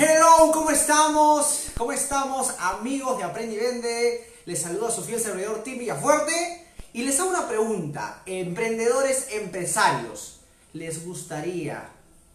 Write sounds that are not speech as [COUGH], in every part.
Hello, ¿cómo estamos? ¿Cómo estamos, amigos de Aprende y Vende? Les saluda su fiel servidor Tim Villafuerte y les hago una pregunta. Emprendedores, empresarios, ¿les gustaría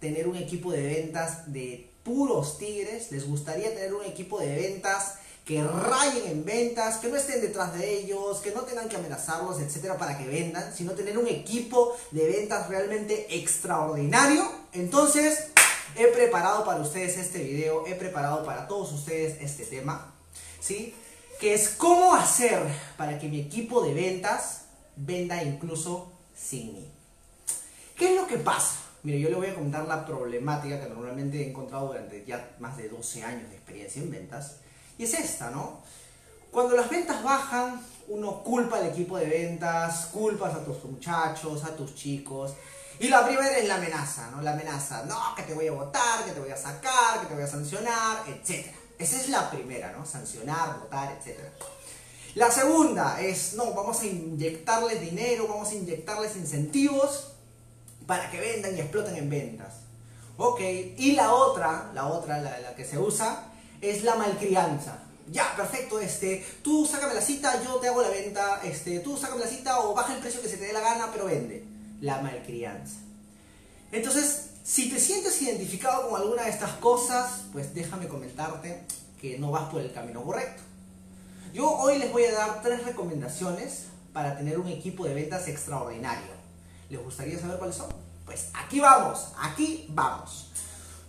tener un equipo de ventas de puros tigres? ¿Les gustaría tener un equipo de ventas que rayen en ventas, que no estén detrás de ellos, que no tengan que amenazarlos, etcétera, para que vendan, sino tener un equipo de ventas realmente extraordinario? Entonces, He preparado para ustedes este video, he preparado para todos ustedes este tema, ¿sí? Que es cómo hacer para que mi equipo de ventas venda incluso sin mí. ¿Qué es lo que pasa? Mire, yo le voy a contar la problemática que normalmente he encontrado durante ya más de 12 años de experiencia en ventas. Y es esta, ¿no? Cuando las ventas bajan, uno culpa al equipo de ventas, culpas a tus muchachos, a tus chicos, y la primera es la amenaza, ¿no? La amenaza, no, que te voy a votar, que te voy a sacar, que te voy a sancionar, etc. Esa es la primera, ¿no? Sancionar, votar, etc. La segunda es, no, vamos a inyectarles dinero, vamos a inyectarles incentivos para que vendan y exploten en ventas. Ok, y la otra, la otra, la, que se usa, es la malcrianza. Ya, perfecto, este, tú sácame la cita, yo te hago la venta, este, tú sácame la cita o baja el precio que se te dé la gana, pero vende la malcrianza. Entonces, si te sientes identificado con alguna de estas cosas, pues déjame comentarte que no vas por el camino correcto. Yo hoy les voy a dar tres recomendaciones para tener un equipo de ventas extraordinario. ¿Les gustaría saber cuáles son? Pues aquí vamos, aquí vamos.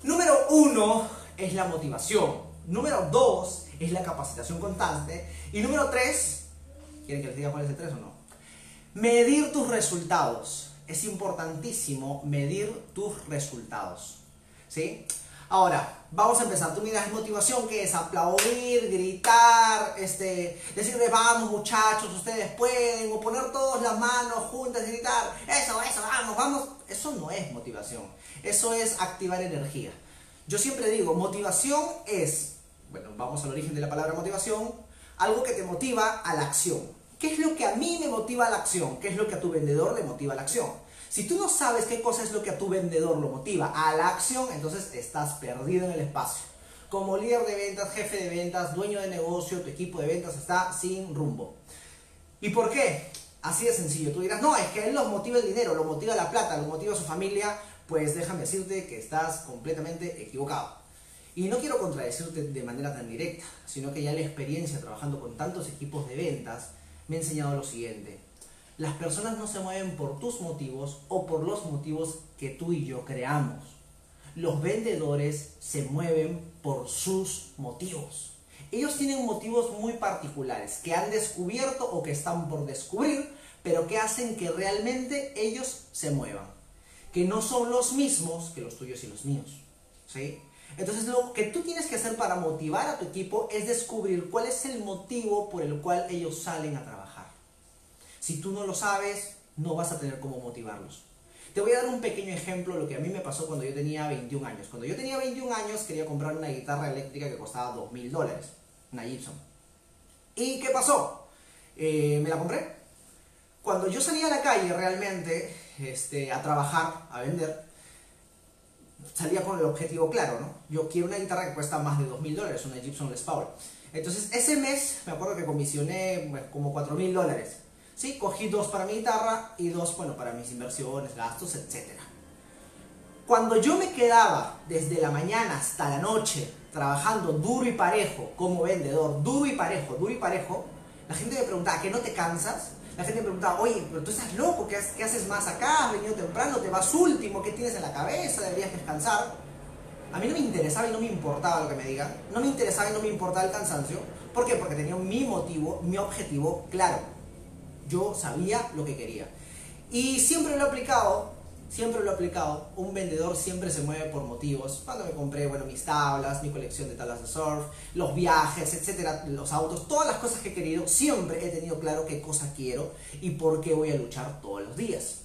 Número uno es la motivación. Número dos es la capacitación constante. Y número tres, ¿quieren que les diga cuál es el tres o no? Medir tus resultados es importantísimo medir tus resultados. ¿Sí? Ahora, vamos a empezar. Tú miras motivación, que es aplaudir, gritar, este, vamos muchachos, ustedes pueden, o poner todas las manos juntas y gritar, eso, eso, vamos, vamos. Eso no es motivación, eso es activar energía. Yo siempre digo, motivación es, bueno, vamos al origen de la palabra motivación, algo que te motiva a la acción. ¿Qué es lo que a mí me motiva la acción? ¿Qué es lo que a tu vendedor le motiva la acción? Si tú no sabes qué cosa es lo que a tu vendedor lo motiva a la acción, entonces estás perdido en el espacio. Como líder de ventas, jefe de ventas, dueño de negocio, tu equipo de ventas está sin rumbo. ¿Y por qué? Así de sencillo. Tú dirás, no, es que a él lo motiva el dinero, lo motiva la plata, lo motiva su familia. Pues déjame decirte que estás completamente equivocado. Y no quiero contradecirte de manera tan directa, sino que ya la experiencia trabajando con tantos equipos de ventas me ha enseñado lo siguiente. Las personas no se mueven por tus motivos o por los motivos que tú y yo creamos. Los vendedores se mueven por sus motivos. Ellos tienen motivos muy particulares que han descubierto o que están por descubrir, pero que hacen que realmente ellos se muevan. Que no son los mismos que los tuyos y los míos. ¿Sí? Entonces lo que tú tienes que hacer para motivar a tu equipo es descubrir cuál es el motivo por el cual ellos salen a trabajar. Si tú no lo sabes, no vas a tener cómo motivarlos. Te voy a dar un pequeño ejemplo de lo que a mí me pasó cuando yo tenía 21 años. Cuando yo tenía 21 años quería comprar una guitarra eléctrica que costaba 2 mil dólares, una Gibson. ¿Y qué pasó? Eh, me la compré. Cuando yo salía a la calle realmente este, a trabajar, a vender, salía con el objetivo claro, ¿no? Yo quiero una guitarra que cuesta más de 2 mil dólares, una Gibson Les Paul. Entonces, ese mes me acuerdo que comisioné pues, como 4 mil dólares. ¿Sí? Cogí dos para mi guitarra y dos, bueno, para mis inversiones, gastos, etc. Cuando yo me quedaba desde la mañana hasta la noche trabajando duro y parejo como vendedor, duro y parejo, duro y parejo, la gente me preguntaba, ¿que no te cansas? La gente me preguntaba, oye, pero tú estás loco, ¿qué, haces más acá? Has venido temprano, te vas último, ¿qué tienes en la cabeza? Deberías descansar. A mí no me interesaba y no me importaba lo que me digan. No me interesaba y no me importaba el cansancio. ¿Por qué? Porque tenía mi motivo, mi objetivo claro. Yo sabía lo que quería. Y siempre lo he aplicado siempre lo he aplicado. Un vendedor siempre se mueve por motivos. Cuando me compré, bueno, mis tablas, mi colección de tablas de surf, los viajes, etcétera, los autos, todas las cosas que he querido, siempre he tenido claro qué cosa quiero y por qué voy a luchar todos los días.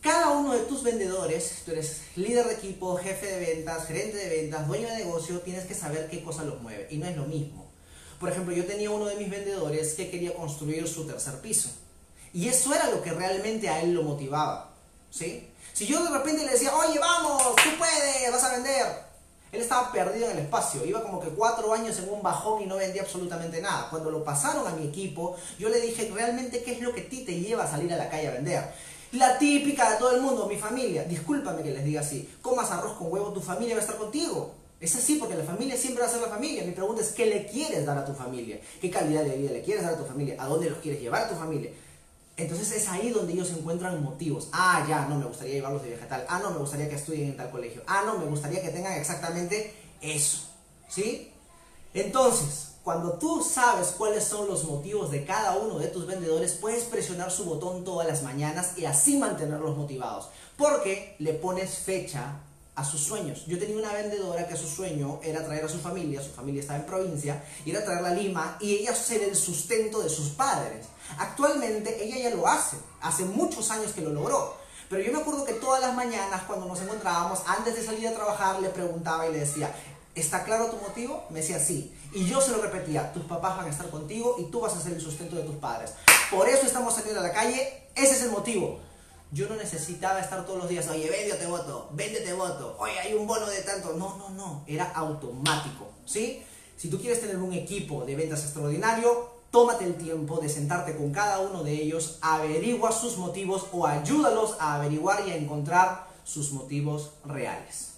Cada uno de tus vendedores, tú eres líder de equipo, jefe de ventas, gerente de ventas, dueño de negocio, tienes que saber qué cosa los mueve y no es lo mismo. Por ejemplo, yo tenía uno de mis vendedores que quería construir su tercer piso. Y eso era lo que realmente a él lo motivaba. ¿Sí? Si yo de repente le decía, oye, vamos, tú puedes, vas a vender, Él estaba perdido en el espacio, iba como que cuatro años en un bajón y no vendía absolutamente nada. Cuando lo pasaron a mi equipo, yo le dije realmente qué es lo que a ti te lleva a salir a la calle a vender. La típica de todo el mundo, mi familia. Discúlpame que les diga así. Comas arroz con huevo, tu familia va a estar contigo. Es así porque la familia siempre va a ser la familia. Mi pregunta es, ¿qué le quieres dar a tu familia? ¿Qué calidad de vida le quieres dar a tu familia? ¿A dónde los quieres llevar a tu familia? Entonces es ahí donde ellos encuentran motivos. Ah, ya, no me gustaría llevarlos de vegetal. Ah, no, me gustaría que estudien en tal colegio. Ah, no, me gustaría que tengan exactamente eso. ¿Sí? Entonces, cuando tú sabes cuáles son los motivos de cada uno de tus vendedores, puedes presionar su botón todas las mañanas y así mantenerlos motivados. Porque le pones fecha a sus sueños. Yo tenía una vendedora que su sueño era traer a su familia, su familia estaba en provincia, y era traerla a Lima y ella ser el sustento de sus padres. Actualmente ella ya lo hace, hace muchos años que lo logró. Pero yo me acuerdo que todas las mañanas cuando nos encontrábamos, antes de salir a trabajar, le preguntaba y le decía, ¿está claro tu motivo? Me decía sí. Y yo se lo repetía, tus papás van a estar contigo y tú vas a ser el sustento de tus padres. Por eso estamos saliendo a la calle, ese es el motivo. Yo no necesitaba estar todos los días, oye, vende te voto, vende te voto, oye, hay un bono de tanto. No, no, no, era automático, ¿sí? Si tú quieres tener un equipo de ventas extraordinario, tómate el tiempo de sentarte con cada uno de ellos, averigua sus motivos o ayúdalos a averiguar y a encontrar sus motivos reales.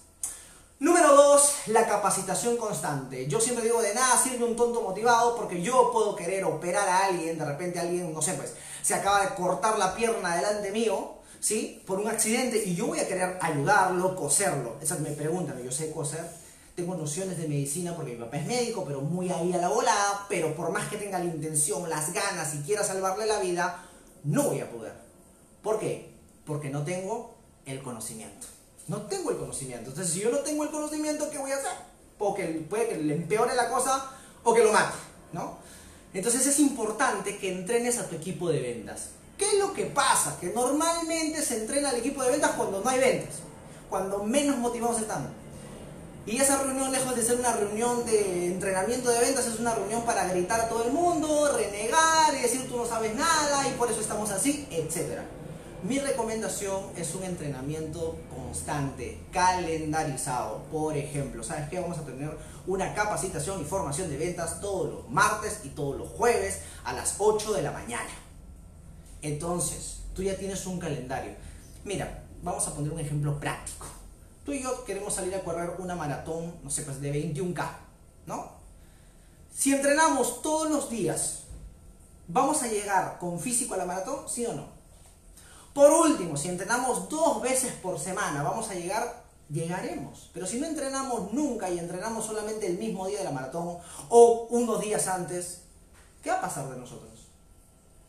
Número dos, la capacitación constante. Yo siempre digo, de nada sirve un tonto motivado porque yo puedo querer operar a alguien, de repente alguien, no sé, pues, se acaba de cortar la pierna delante mío, ¿sí? Por un accidente y yo voy a querer ayudarlo, coserlo. Esas me preguntan, yo sé coser, tengo nociones de medicina porque mi papá es médico, pero muy ahí a la volada, pero por más que tenga la intención, las ganas y quiera salvarle la vida, no voy a poder. ¿Por qué? Porque no tengo el conocimiento. No tengo el conocimiento. Entonces, si yo no tengo el conocimiento, ¿qué voy a hacer? Porque puede que le empeore la cosa o que lo mate, ¿no? Entonces es importante que entrenes a tu equipo de ventas. ¿Qué es lo que pasa? Que normalmente se entrena al equipo de ventas cuando no hay ventas, cuando menos motivados están. Y esa reunión, lejos de ser una reunión de entrenamiento de ventas, es una reunión para gritar a todo el mundo, renegar y decir tú no sabes nada y por eso estamos así, etc. Mi recomendación es un entrenamiento constante, calendarizado. Por ejemplo, ¿sabes qué? Vamos a tener una capacitación y formación de ventas todos los martes y todos los jueves a las 8 de la mañana. Entonces, tú ya tienes un calendario. Mira, vamos a poner un ejemplo práctico. Tú y yo queremos salir a correr una maratón, no sé, pues de 21K, ¿no? Si entrenamos todos los días, ¿vamos a llegar con físico a la maratón? ¿Sí o no? Por último, si entrenamos dos veces por semana, ¿vamos a llegar? Llegaremos. Pero si no entrenamos nunca y entrenamos solamente el mismo día de la maratón o unos días antes, ¿qué va a pasar de nosotros?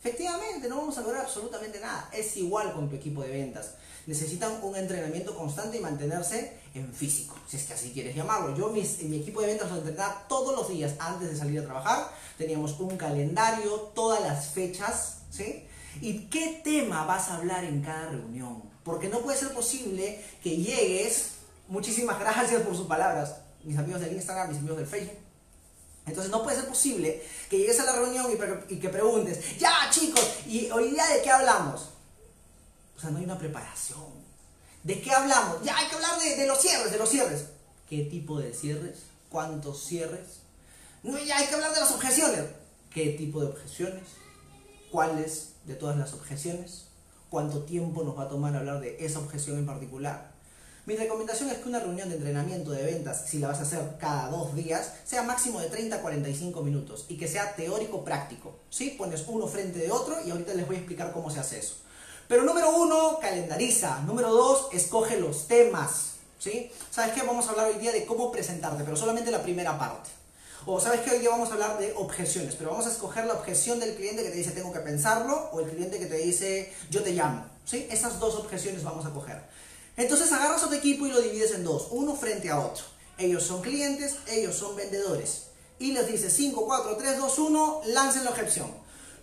Efectivamente, no vamos a lograr absolutamente nada. Es igual con tu equipo de ventas. Necesitan un entrenamiento constante y mantenerse en físico, si es que así quieres llamarlo. Yo, mis, mi equipo de ventas lo entrenaba todos los días antes de salir a trabajar. Teníamos un calendario, todas las fechas, ¿sí? ¿Y qué tema vas a hablar en cada reunión? Porque no puede ser posible que llegues, muchísimas [LAUGHS] gracias por sus palabras, mis amigos del Instagram, mis amigos del Facebook, entonces no puede ser posible que llegues a la reunión y, que preguntes, ya chicos, ¿y hoy día de qué hablamos? O sea, no hay una preparación. ¿De qué hablamos? Ya hay que hablar de, los cierres, de los cierres. ¿Qué tipo de cierres? ¿Cuántos cierres? No, ya hay que hablar de las objeciones. ¿Qué tipo de objeciones? ¿Cuáles de todas las objeciones? ¿Cuánto tiempo nos va a tomar hablar de esa objeción en particular? Mi recomendación es que una reunión de entrenamiento de ventas, si la vas a hacer cada dos días, sea máximo de 30 a 45 minutos y que sea teórico-práctico. ¿sí? Pones uno frente de otro y ahorita les voy a explicar cómo se hace eso. Pero número uno, calendariza. Número dos, escoge los temas. ¿sí? ¿Sabes qué? Vamos a hablar hoy día de cómo presentarte, pero solamente la primera parte. O sabes que hoy día vamos a hablar de objeciones, pero vamos a escoger la objeción del cliente que te dice tengo que pensarlo o el cliente que te dice yo te llamo. ¿sí? Esas dos objeciones vamos a coger. Entonces agarras a tu equipo y lo divides en dos, uno frente a otro. Ellos son clientes, ellos son vendedores. Y les dices 5, 4, 3, 2, 1, lancen la objeción.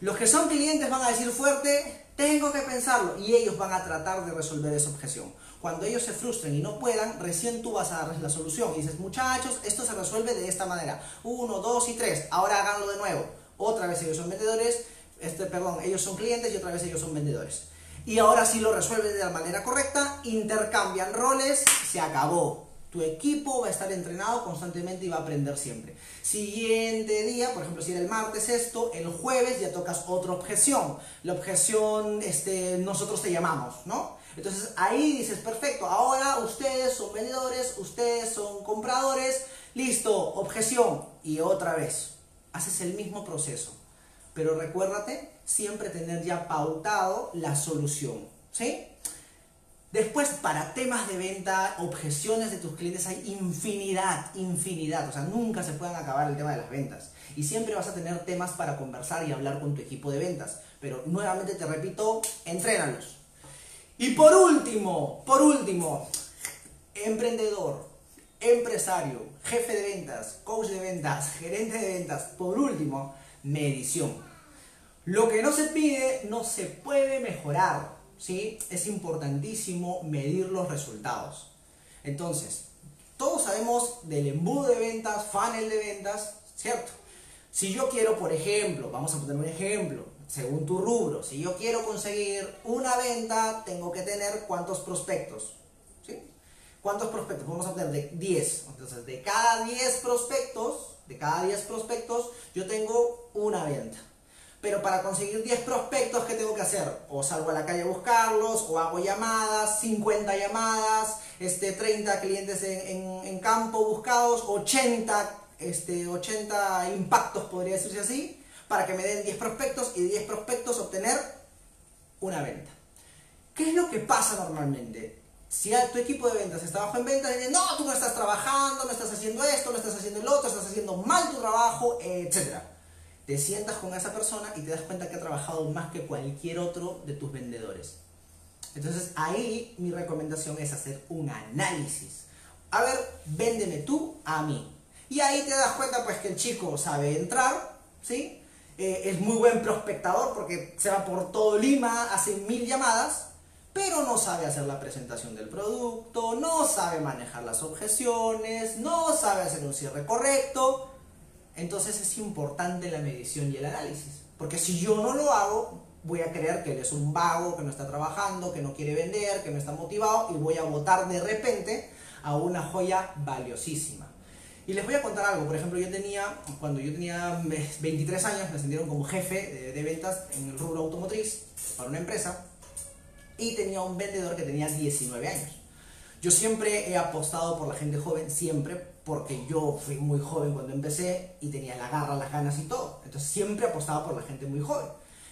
Los que son clientes van a decir fuerte, tengo que pensarlo. Y ellos van a tratar de resolver esa objeción. Cuando ellos se frustren y no puedan, recién tú vas a darles la solución. Y dices, muchachos, esto se resuelve de esta manera. 1, 2 y 3. Ahora háganlo de nuevo. Otra vez ellos son vendedores, este, perdón, ellos son clientes y otra vez ellos son vendedores y ahora sí lo resuelven de la manera correcta, intercambian roles, se acabó. Tu equipo va a estar entrenado constantemente y va a aprender siempre. Siguiente día, por ejemplo, si era el martes esto, el jueves ya tocas otra objeción. La objeción, este, nosotros te llamamos, ¿no? Entonces ahí dices, perfecto, ahora ustedes son vendedores, ustedes son compradores, listo, objeción. Y otra vez, haces el mismo proceso. Pero recuérdate siempre tener ya pautado la solución, ¿sí? Después, para temas de venta, objeciones de tus clientes, hay infinidad, infinidad. O sea, nunca se pueden acabar el tema de las ventas. Y siempre vas a tener temas para conversar y hablar con tu equipo de ventas. Pero nuevamente te repito, entrénalos. Y por último, por último, emprendedor, empresario, jefe de ventas, coach de ventas, gerente de ventas. Por último, medición. Lo que no se pide no se puede mejorar. ¿sí? Es importantísimo medir los resultados. Entonces, todos sabemos del embudo de ventas, funnel de ventas, ¿cierto? Si yo quiero, por ejemplo, vamos a poner un ejemplo, según tu rubro, si yo quiero conseguir una venta, tengo que tener cuántos prospectos, ¿sí? ¿Cuántos prospectos? Vamos a tener de 10. Entonces, de cada 10 prospectos, de cada 10 prospectos, yo tengo una venta. Pero para conseguir 10 prospectos, ¿qué tengo que hacer? O salgo a la calle a buscarlos, o hago llamadas, 50 llamadas, este, 30 clientes en, campo buscados, 80, este, 80 impactos, podría decirse así, para que me den 10 prospectos y 10 prospectos obtener una venta. ¿Qué es lo que pasa normalmente? Si tu equipo de ventas está bajo en venta, dicen, no, tú no estás trabajando, no estás haciendo esto, no estás haciendo el otro, estás haciendo mal tu trabajo, etcétera te sientas con esa persona y te das cuenta que ha trabajado más que cualquier otro de tus vendedores. Entonces ahí mi recomendación es hacer un análisis. A ver, véndeme tú a mí. Y ahí te das cuenta pues que el chico sabe entrar, ¿sí? Eh, es muy buen prospectador porque se va por todo Lima, hace mil llamadas, pero no sabe hacer la presentación del producto, no sabe manejar las objeciones, no sabe hacer un cierre correcto, entonces es importante la medición y el análisis. Porque si yo no lo hago, voy a creer que él es un vago, que no está trabajando, que no quiere vender, que no está motivado y voy a votar de repente a una joya valiosísima. Y les voy a contar algo, por ejemplo, yo tenía, cuando yo tenía 23 años, me ascendieron como jefe de, ventas en el rubro automotriz para una empresa y tenía un vendedor que tenía 19 años. Yo siempre he apostado por la gente joven, siempre, porque yo fui muy joven cuando empecé y tenía la garra, las ganas y todo. Entonces siempre apostaba por la gente muy joven.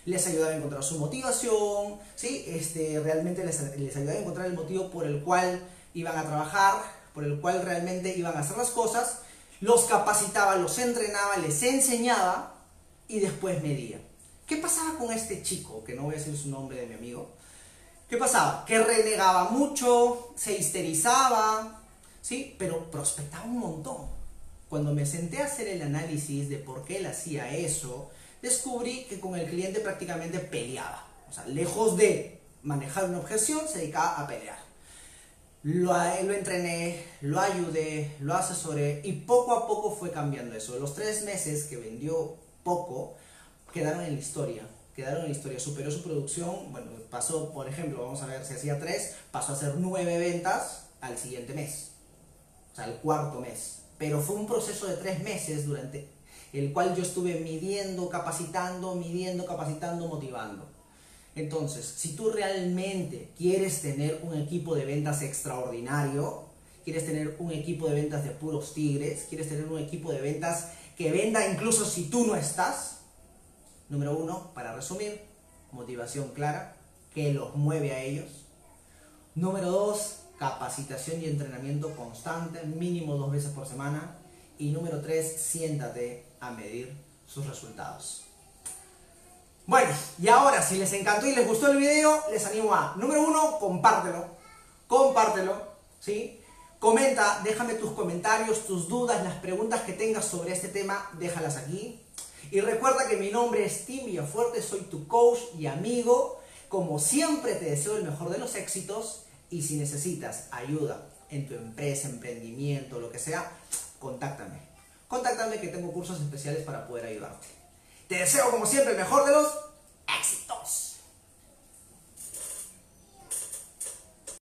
Les ayudaba a encontrar su motivación, ¿sí? Este, realmente les, les ayudaba a encontrar el motivo por el cual iban a trabajar, por el cual realmente iban a hacer las cosas. Los capacitaba, los entrenaba, les enseñaba y después medía. ¿Qué pasaba con este chico, que no voy a decir su nombre de mi amigo? ¿Qué pasaba? Que renegaba mucho, se histerizaba, ¿sí? Pero prospectaba un montón. Cuando me senté a hacer el análisis de por qué él hacía eso, descubrí que con el cliente prácticamente peleaba. O sea, lejos de manejar una objeción, se dedicaba a pelear. Lo, entrené, lo ayudé, lo asesoré y poco a poco fue cambiando eso. Los tres meses que vendió poco quedaron en la historia. Quedaron en historia, superó su producción, bueno, pasó, por ejemplo, vamos a ver, si hacía tres, pasó a hacer nueve ventas al siguiente mes sea, el cuarto mes. Pero fue un proceso de tres meses durante el cual yo estuve midiendo, capacitando, midiendo, capacitando, motivando. Entonces, si tú realmente quieres tener un equipo de ventas extraordinario, quieres tener un equipo de ventas de puros tigres, quieres tener un equipo de ventas que venda incluso si tú no estás, número uno, para resumir, motivación clara, que los mueve a ellos. Número dos, capacitación y entrenamiento constante, mínimo dos veces por semana. Y número tres, siéntate a medir sus resultados. Bueno, y ahora si les encantó y les gustó el video, les animo a, número uno, compártelo, compártelo, ¿sí? Comenta, déjame tus comentarios, tus dudas, las preguntas que tengas sobre este tema, déjalas aquí. Y recuerda que mi nombre es Tim Villafuerte, soy tu coach y amigo. Como siempre te deseo el mejor de los éxitos y si necesitas ayuda en tu empresa, emprendimiento, lo que sea, contáctame. Contáctame que tengo cursos especiales para poder ayudarte. Te deseo como siempre el mejor de los